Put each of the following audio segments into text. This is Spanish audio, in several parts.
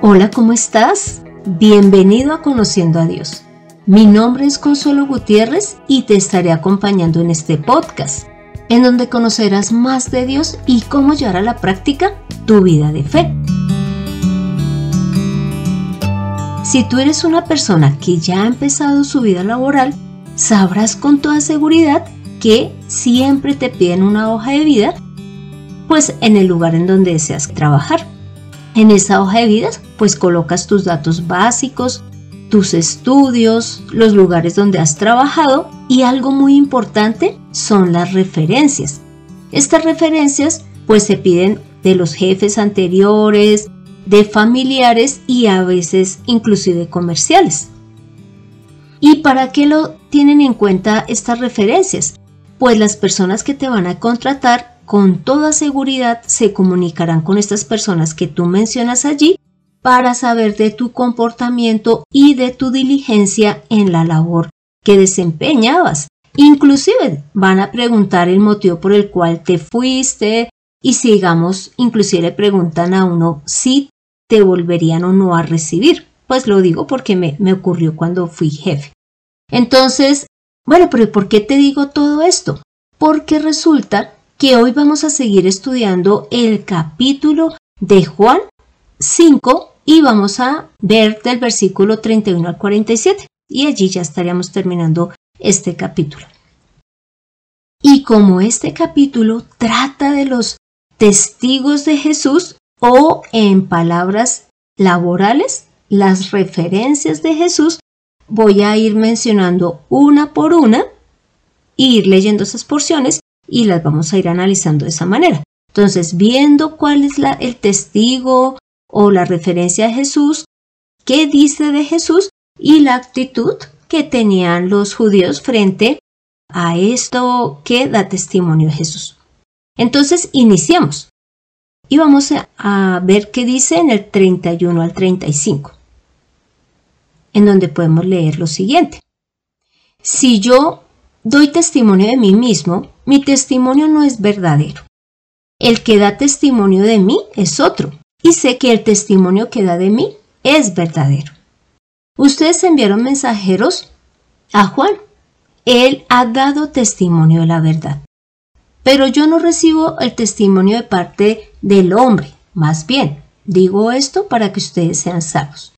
Hola, ¿cómo estás? Bienvenido a Conociendo a Dios. Mi nombre es Consuelo Gutiérrez y te estaré acompañando en este podcast, en donde conocerás más de Dios y cómo llevar a la práctica tu vida de fe. Si tú eres una persona que ya ha empezado su vida laboral, sabrás con toda seguridad que siempre te piden una hoja de vida, pues en el lugar en donde deseas trabajar. En esa hoja de vida, pues colocas tus datos básicos, tus estudios, los lugares donde has trabajado y algo muy importante son las referencias. Estas referencias pues se piden de los jefes anteriores, de familiares y a veces inclusive comerciales. ¿Y para qué lo tienen en cuenta estas referencias? Pues las personas que te van a contratar con toda seguridad se comunicarán con estas personas que tú mencionas allí para saber de tu comportamiento y de tu diligencia en la labor que desempeñabas. Inclusive van a preguntar el motivo por el cual te fuiste y sigamos, inclusive le preguntan a uno si te volverían o no a recibir. Pues lo digo porque me, me ocurrió cuando fui jefe. Entonces, bueno, pero ¿por qué te digo todo esto? Porque resulta que hoy vamos a seguir estudiando el capítulo de Juan 5 y vamos a ver del versículo 31 al 47 y allí ya estaríamos terminando este capítulo. Y como este capítulo trata de los testigos de Jesús o en palabras laborales, las referencias de Jesús, voy a ir mencionando una por una, e ir leyendo esas porciones y las vamos a ir analizando de esa manera. Entonces, viendo cuál es la, el testigo o la referencia a Jesús, qué dice de Jesús y la actitud que tenían los judíos frente a esto que da testimonio de Jesús. Entonces, iniciamos y vamos a ver qué dice en el 31 al 35, en donde podemos leer lo siguiente. Si yo doy testimonio de mí mismo, mi testimonio no es verdadero. El que da testimonio de mí es otro, y sé que el testimonio que da de mí es verdadero. Ustedes enviaron mensajeros a Juan. Él ha dado testimonio de la verdad. Pero yo no recibo el testimonio de parte del hombre, más bien, digo esto para que ustedes sean salvos.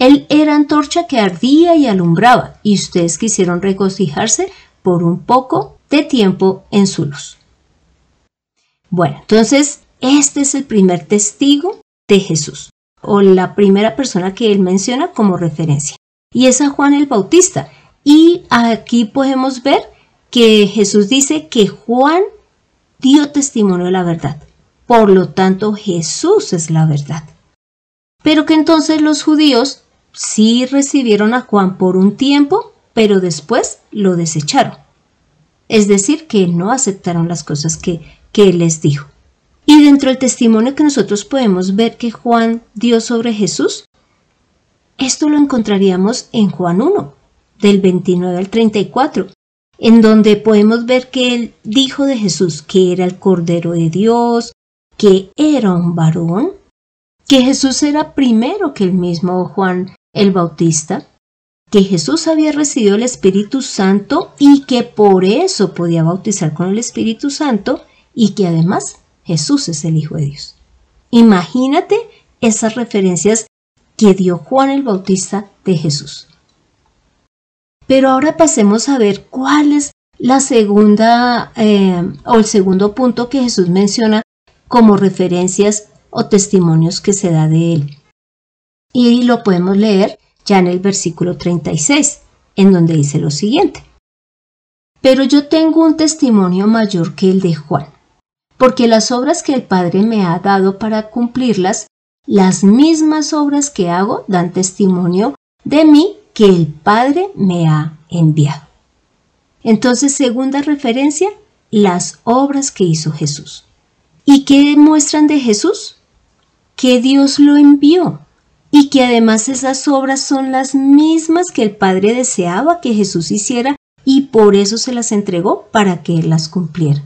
Él era antorcha que ardía y alumbraba, y ustedes quisieron regocijarse por un poco de tiempo en su luz. Bueno, entonces este es el primer testigo de Jesús, o la primera persona que él menciona como referencia, y es a Juan el Bautista. Y aquí podemos ver que Jesús dice que Juan dio testimonio de la verdad. Por lo tanto, Jesús es la verdad. Pero que entonces los judíos sí recibieron a Juan por un tiempo, pero después lo desecharon es decir, que no aceptaron las cosas que, que Él les dijo. Y dentro del testimonio que nosotros podemos ver que Juan dio sobre Jesús, esto lo encontraríamos en Juan 1, del 29 al 34, en donde podemos ver que Él dijo de Jesús que era el Cordero de Dios, que era un varón, que Jesús era primero que el mismo Juan el Bautista, que Jesús había recibido el Espíritu Santo y que por eso podía bautizar con el Espíritu Santo y que además Jesús es el Hijo de Dios. Imagínate esas referencias que dio Juan el Bautista de Jesús. Pero ahora pasemos a ver cuál es la segunda eh, o el segundo punto que Jesús menciona como referencias o testimonios que se da de él. Y lo podemos leer ya en el versículo 36, en donde dice lo siguiente. Pero yo tengo un testimonio mayor que el de Juan, porque las obras que el Padre me ha dado para cumplirlas, las mismas obras que hago dan testimonio de mí que el Padre me ha enviado. Entonces, segunda referencia, las obras que hizo Jesús. ¿Y qué muestran de Jesús? Que Dios lo envió y que además esas obras son las mismas que el Padre deseaba que Jesús hiciera y por eso se las entregó para que Él las cumpliera.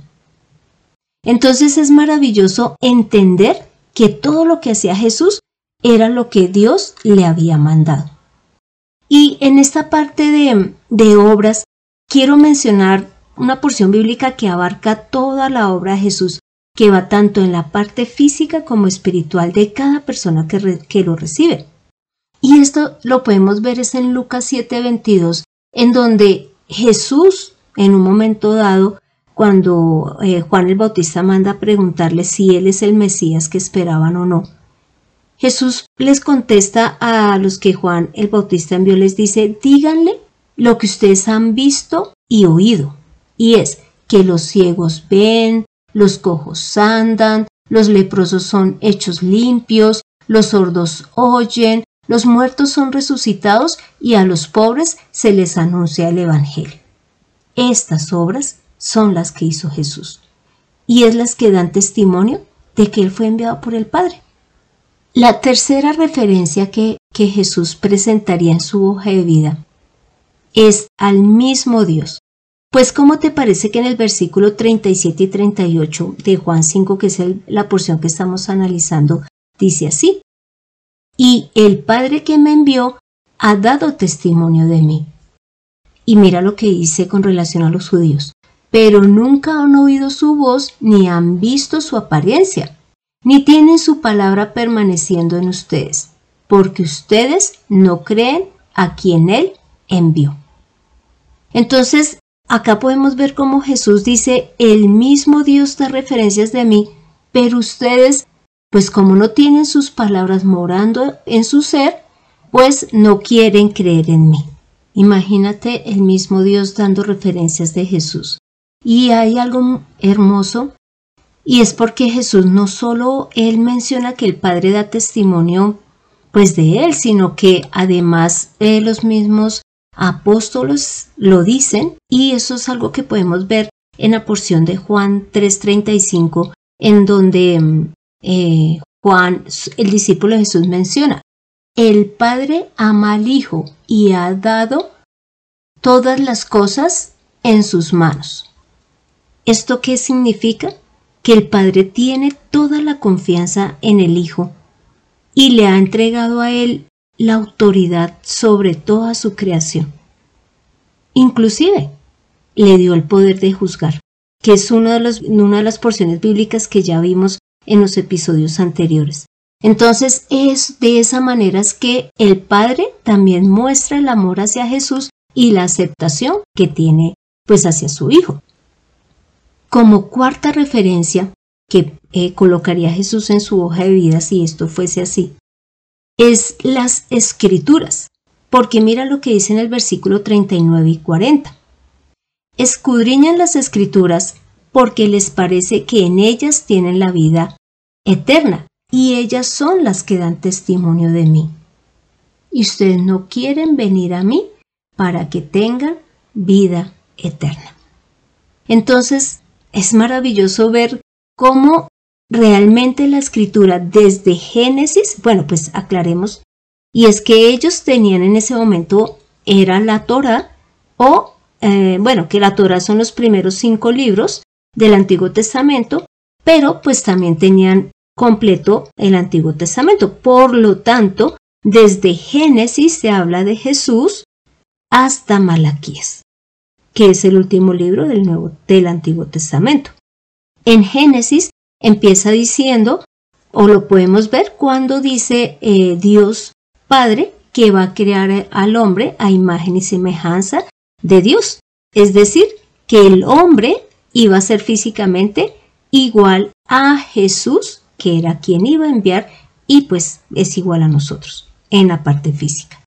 Entonces es maravilloso entender que todo lo que hacía Jesús era lo que Dios le había mandado. Y en esta parte de, de obras quiero mencionar una porción bíblica que abarca toda la obra de Jesús, que va tanto en la parte física como espiritual de cada persona que, lo recibe. Y esto lo podemos ver es en Lucas 7:22, en donde Jesús, en un momento dado, cuando eh, Juan el Bautista manda a preguntarle si él es el Mesías que esperaban o no, Jesús les contesta a los que Juan el Bautista envió, les dice, díganle lo que ustedes han visto y oído. Y es que los ciegos ven, los cojos andan, los leprosos son hechos limpios, los sordos oyen, los muertos son resucitados y a los pobres se les anuncia el Evangelio. Estas obras son las que hizo Jesús y es las que dan testimonio de que Él fue enviado por el Padre. La tercera referencia que, que Jesús presentaría en su hoja de vida es al mismo Dios. Pues ¿cómo te parece que en el versículo 37 y 38 de Juan 5, que es la porción que estamos analizando, dice así? Y el Padre que me envió ha dado testimonio de mí. Y mira lo que dice con relación a los judíos. Pero nunca han oído su voz ni han visto su apariencia ni tienen su palabra permaneciendo en ustedes, porque ustedes no creen a quien Él envió. Entonces, acá podemos ver cómo Jesús dice, el mismo Dios da referencias de mí, pero ustedes, pues como no tienen sus palabras morando en su ser, pues no quieren creer en mí. Imagínate el mismo Dios dando referencias de Jesús. Y hay algo hermoso y es porque Jesús no solo él menciona que el Padre da testimonio pues de él, sino que además de los mismos apóstoles lo dicen y eso es algo que podemos ver en la porción de Juan 3:35 en donde mm, eh, Juan, el discípulo de Jesús menciona, el Padre ama al Hijo y ha dado todas las cosas en sus manos. ¿Esto qué significa? que el Padre tiene toda la confianza en el Hijo y le ha entregado a Él la autoridad sobre toda su creación. Inclusive, le dio el poder de juzgar, que es una de, las porciones bíblicas que ya vimos en los episodios anteriores. Entonces es de esa manera que el Padre también muestra el amor hacia Jesús y la aceptación que tiene pues hacia su Hijo. Como cuarta referencia que eh, colocaría Jesús en su hoja de vida si esto fuese así, es las escrituras, porque mira lo que dice en el versículo 39 y 40. Escudriñan las escrituras porque les parece que en ellas tienen la vida eterna y ellas son las que dan testimonio de mí. Y ustedes no quieren venir a mí para que tengan vida eterna. Entonces, es maravilloso ver cómo realmente la escritura desde Génesis, bueno, pues aclaremos, y es que ellos tenían en ese momento, era la Torah, o, eh, bueno, que la Torah son los primeros cinco libros del Antiguo Testamento, pero pues también tenían completo el Antiguo Testamento. Por lo tanto, desde Génesis se habla de Jesús hasta Malaquías que es el último libro del, Nuevo, del Antiguo Testamento. En Génesis empieza diciendo, o lo podemos ver cuando dice eh, Dios Padre que va a crear al hombre a imagen y semejanza de Dios. Es decir, que el hombre iba a ser físicamente igual a Jesús, que era quien iba a enviar, y pues es igual a nosotros en la parte física.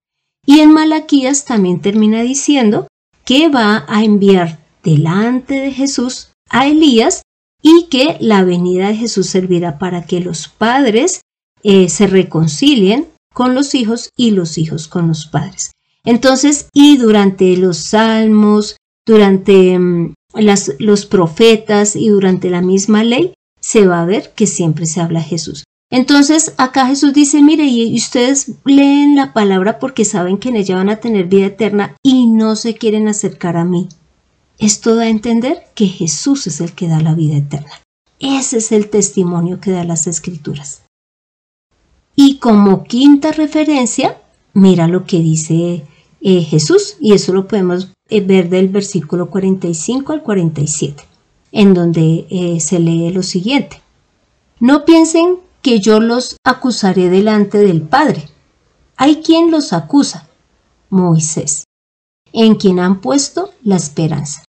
Y en Malaquías también termina diciendo que va a enviar delante de Jesús a Elías y que la venida de Jesús servirá para que los padres eh, se reconcilien con los hijos y los hijos con los padres. Entonces, y durante los salmos, durante mm, los profetas y durante la misma ley, se va a ver que siempre se habla Jesús. Entonces acá Jesús dice, mire, y ustedes leen la palabra porque saben que en ella van a tener vida eterna y no se quieren acercar a mí. Esto da a entender que Jesús es el que da la vida eterna. Ese es el testimonio que da las escrituras. Y Y como quinta referencia, mira lo que dice eh, Jesús, y eso lo podemos eh, ver del versículo 45 al 47, en donde eh, se lee lo siguiente. No piensen que yo los acusaré delante del Padre. Hay quien los acusa, Moisés, en quien han puesto la esperanza.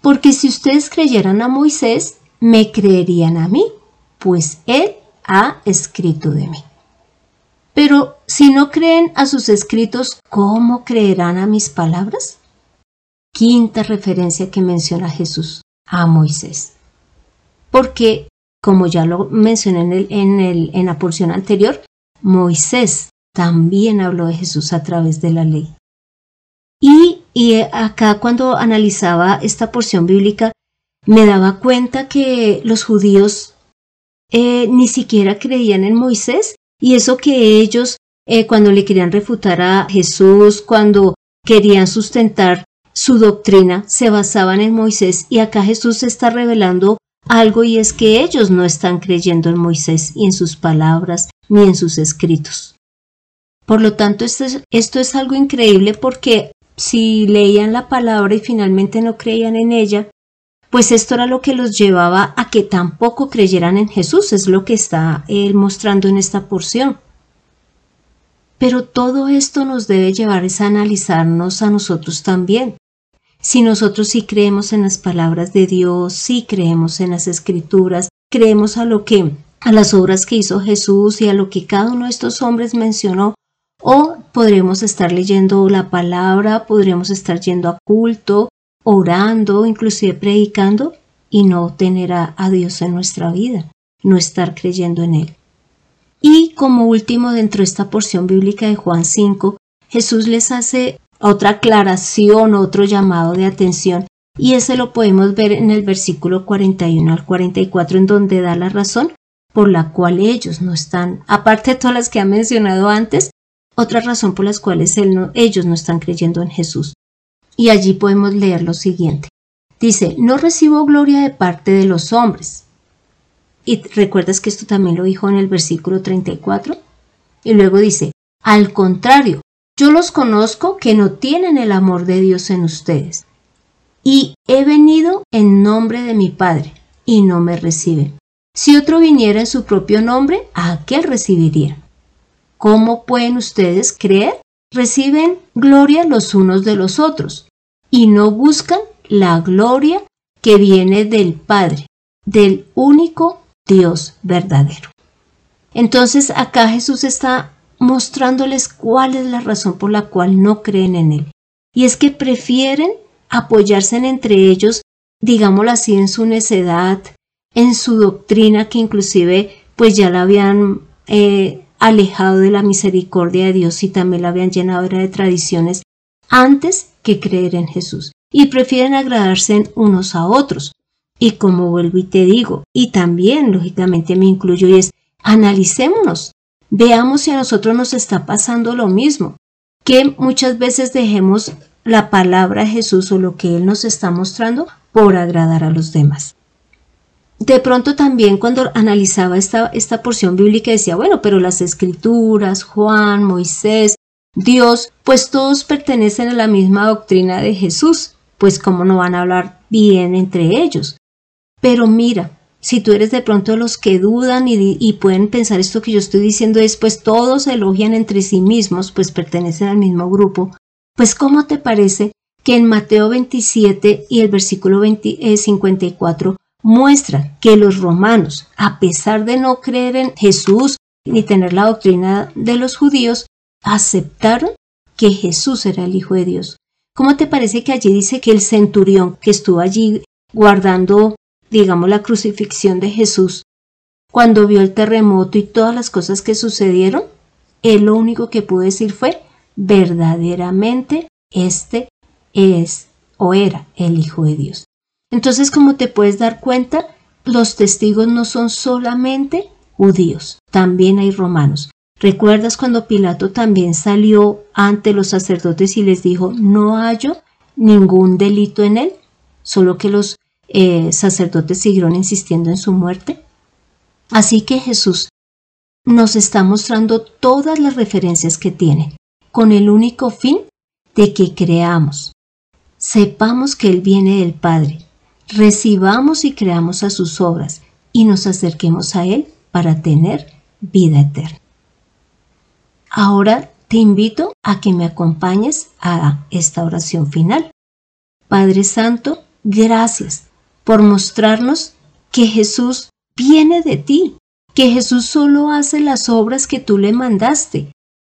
Porque si ustedes creyeran a Moisés, me creerían a mí, pues él ha escrito de mí. Pero si no creen a sus escritos, ¿cómo creerán a mis palabras? Quinta referencia que menciona Jesús a Moisés. Porque, como ya lo mencioné en, en la porción anterior, Moisés también habló de Jesús a través de la ley. Y, y acá cuando analizaba esta porción bíblica, me daba cuenta que los judíos eh, ni siquiera creían en Moisés y eso que ellos eh, cuando le querían refutar a Jesús, cuando querían sustentar su doctrina, se basaban en Moisés y acá Jesús está revelando algo y es que ellos no están creyendo en Moisés y en sus palabras ni en sus escritos. Por lo tanto, esto es, esto es algo increíble porque si leían la palabra y finalmente no creían en ella, pues esto era lo que los llevaba a que tampoco creyeran en Jesús, es lo que está él mostrando en esta porción. Pero todo esto nos debe llevar a analizarnos a nosotros también. Si nosotros sí creemos en las palabras de Dios, sí creemos en las escrituras, creemos a lo que a las obras que hizo Jesús y a lo que cada uno de estos hombres mencionó, o podremos estar leyendo la palabra, podremos estar yendo a culto, orando, inclusive predicando y no tener a, Dios en nuestra vida, no estar creyendo en Él. Y como último, dentro de esta porción bíblica de Juan 5, Jesús les hace otra aclaración, otro llamado de atención, y ese lo podemos ver en el versículo 41 al 44, en donde da la razón por la cual ellos no están, aparte de todas las que ha mencionado antes, otra razón por las cuales ellos no están creyendo en Jesús y allí podemos leer lo siguiente. Dice, no recibo gloria de parte de los hombres. Y recuerdas que esto también lo dijo en el versículo 34. Y luego dice, al contrario, yo los conozco que no tienen el amor de Dios en ustedes. Y he venido en nombre de mi Padre, y no me reciben. Si otro viniera en su propio nombre, ¿a aquel recibiría? ¿Cómo pueden ustedes creer? Reciben gloria los unos de los otros y no buscan la gloria que viene del Padre, del único Dios verdadero. Entonces acá Jesús está mostrándoles cuál es la razón por la cual no creen en Él. Y es que prefieren apoyarse en entre ellos, digámoslo así, en su necedad, en su doctrina que inclusive pues ya la habían eh, alejado de la misericordia de Dios y también la habían llenado de tradiciones antes que creer en Jesús y prefieren agradarse unos a otros. Y como vuelvo y te digo, y también lógicamente me incluyo, y es analicémonos, veamos si a nosotros nos está pasando lo mismo, que muchas veces dejemos la palabra de Jesús o lo que Él nos está mostrando por agradar a los demás. De pronto también cuando analizaba esta, esta porción bíblica decía, bueno, pero las escrituras, Juan, Moisés, Dios, pues todos pertenecen a la misma doctrina de Jesús, pues cómo no van a hablar bien entre ellos. Pero mira, si tú eres de pronto los que dudan y, pueden pensar esto que yo estoy diciendo es, pues todos elogian entre sí mismos, pues pertenecen al mismo grupo, pues ¿cómo te parece que en Mateo 27 y el versículo 54 eh, muestra que los romanos, a pesar de no creer en Jesús ni tener la doctrina de los judíos, aceptaron que Jesús era el Hijo de Dios. ¿Cómo te parece que allí dice que el centurión que estuvo allí guardando, digamos, la crucifixión de Jesús, cuando vio el terremoto y todas las cosas que sucedieron, él lo único que pudo decir fue, verdaderamente este es o era el Hijo de Dios. Entonces, como te puedes dar cuenta, los testigos no son solamente judíos, también hay romanos. ¿Recuerdas cuando Pilato también salió ante los sacerdotes y les dijo, no hallo ningún delito en él? Solo que los eh, sacerdotes siguieron insistiendo en su muerte. Así que Jesús nos está mostrando todas las referencias que tiene, con el único fin de que creamos, sepamos que Él viene del Padre, recibamos y creamos a sus obras y nos acerquemos a Él para tener vida eterna. Ahora te invito a que me acompañes a esta oración final. Padre Santo, gracias por mostrarnos que Jesús viene de ti, que Jesús solo hace las obras que tú le mandaste,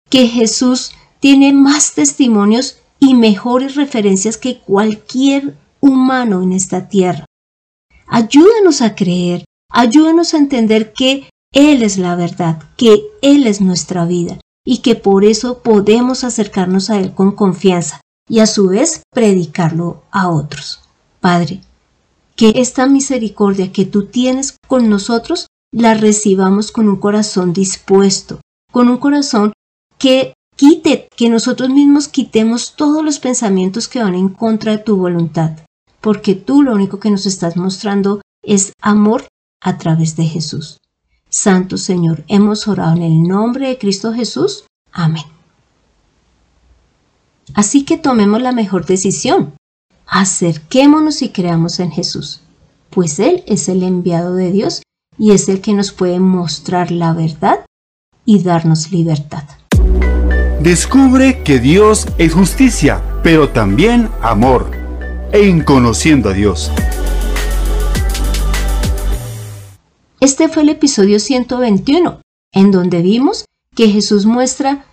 que Jesús tiene más testimonios y mejores referencias que cualquier humano en esta tierra. Ayúdanos a creer, ayúdanos a entender que Él es la verdad, que Él es nuestra vida y que por eso podemos acercarnos a Él con confianza y a su vez predicarlo a otros. Padre, que esta misericordia que tú tienes con nosotros la recibamos con un corazón dispuesto, con un corazón que quite, que nosotros mismos quitemos todos los pensamientos que van en contra de tu voluntad, porque tú lo único que nos estás mostrando es amor a través de Jesús. Santo Señor, hemos orado en el nombre de Cristo Jesús. Amén. Así que tomemos la mejor decisión. Acerquémonos y creamos en Jesús, pues Él es el enviado de Dios y es el que nos puede mostrar la verdad y darnos libertad. Descubre que Dios es justicia, pero también amor, en conociendo a Dios. Este fue el episodio 121, en donde vimos que Jesús muestra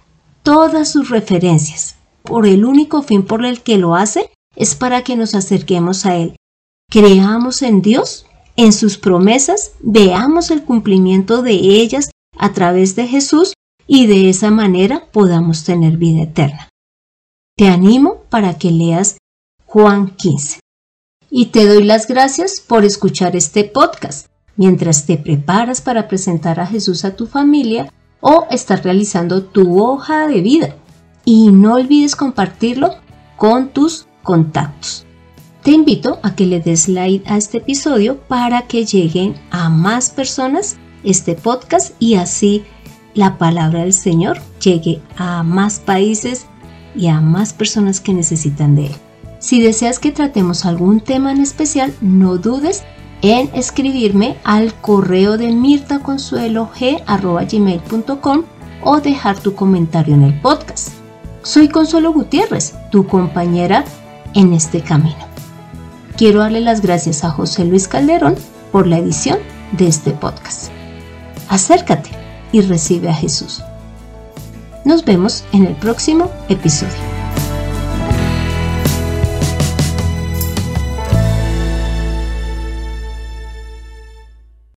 todas sus referencias, por el único fin por el que lo hace es para que nos acerquemos a Él. Creamos en Dios en sus promesas, veamos el cumplimiento de ellas a través de Jesús y de esa manera podamos tener vida eterna. Te animo para que leas Juan 15. Y te doy las gracias por escuchar este podcast mientras te preparas para presentar a Jesús a tu familia o estás realizando tu hoja de vida. Y no olvides compartirlo con tus contactos. Te invito a que le des like a este episodio para que lleguen a más personas este podcast y así la palabra del Señor llegue a más países y a más personas que necesitan de él. Si deseas que tratemos algún tema en especial, no dudes en escribirme al correo de mirtaconsuelog.com o dejar tu comentario en el podcast. Soy Consuelo Gutiérrez, tu compañera en este camino. Quiero darle las gracias a José Luis Calderón por la edición de este podcast. Acércate y recibe a Jesús. Nos vemos en el próximo episodio.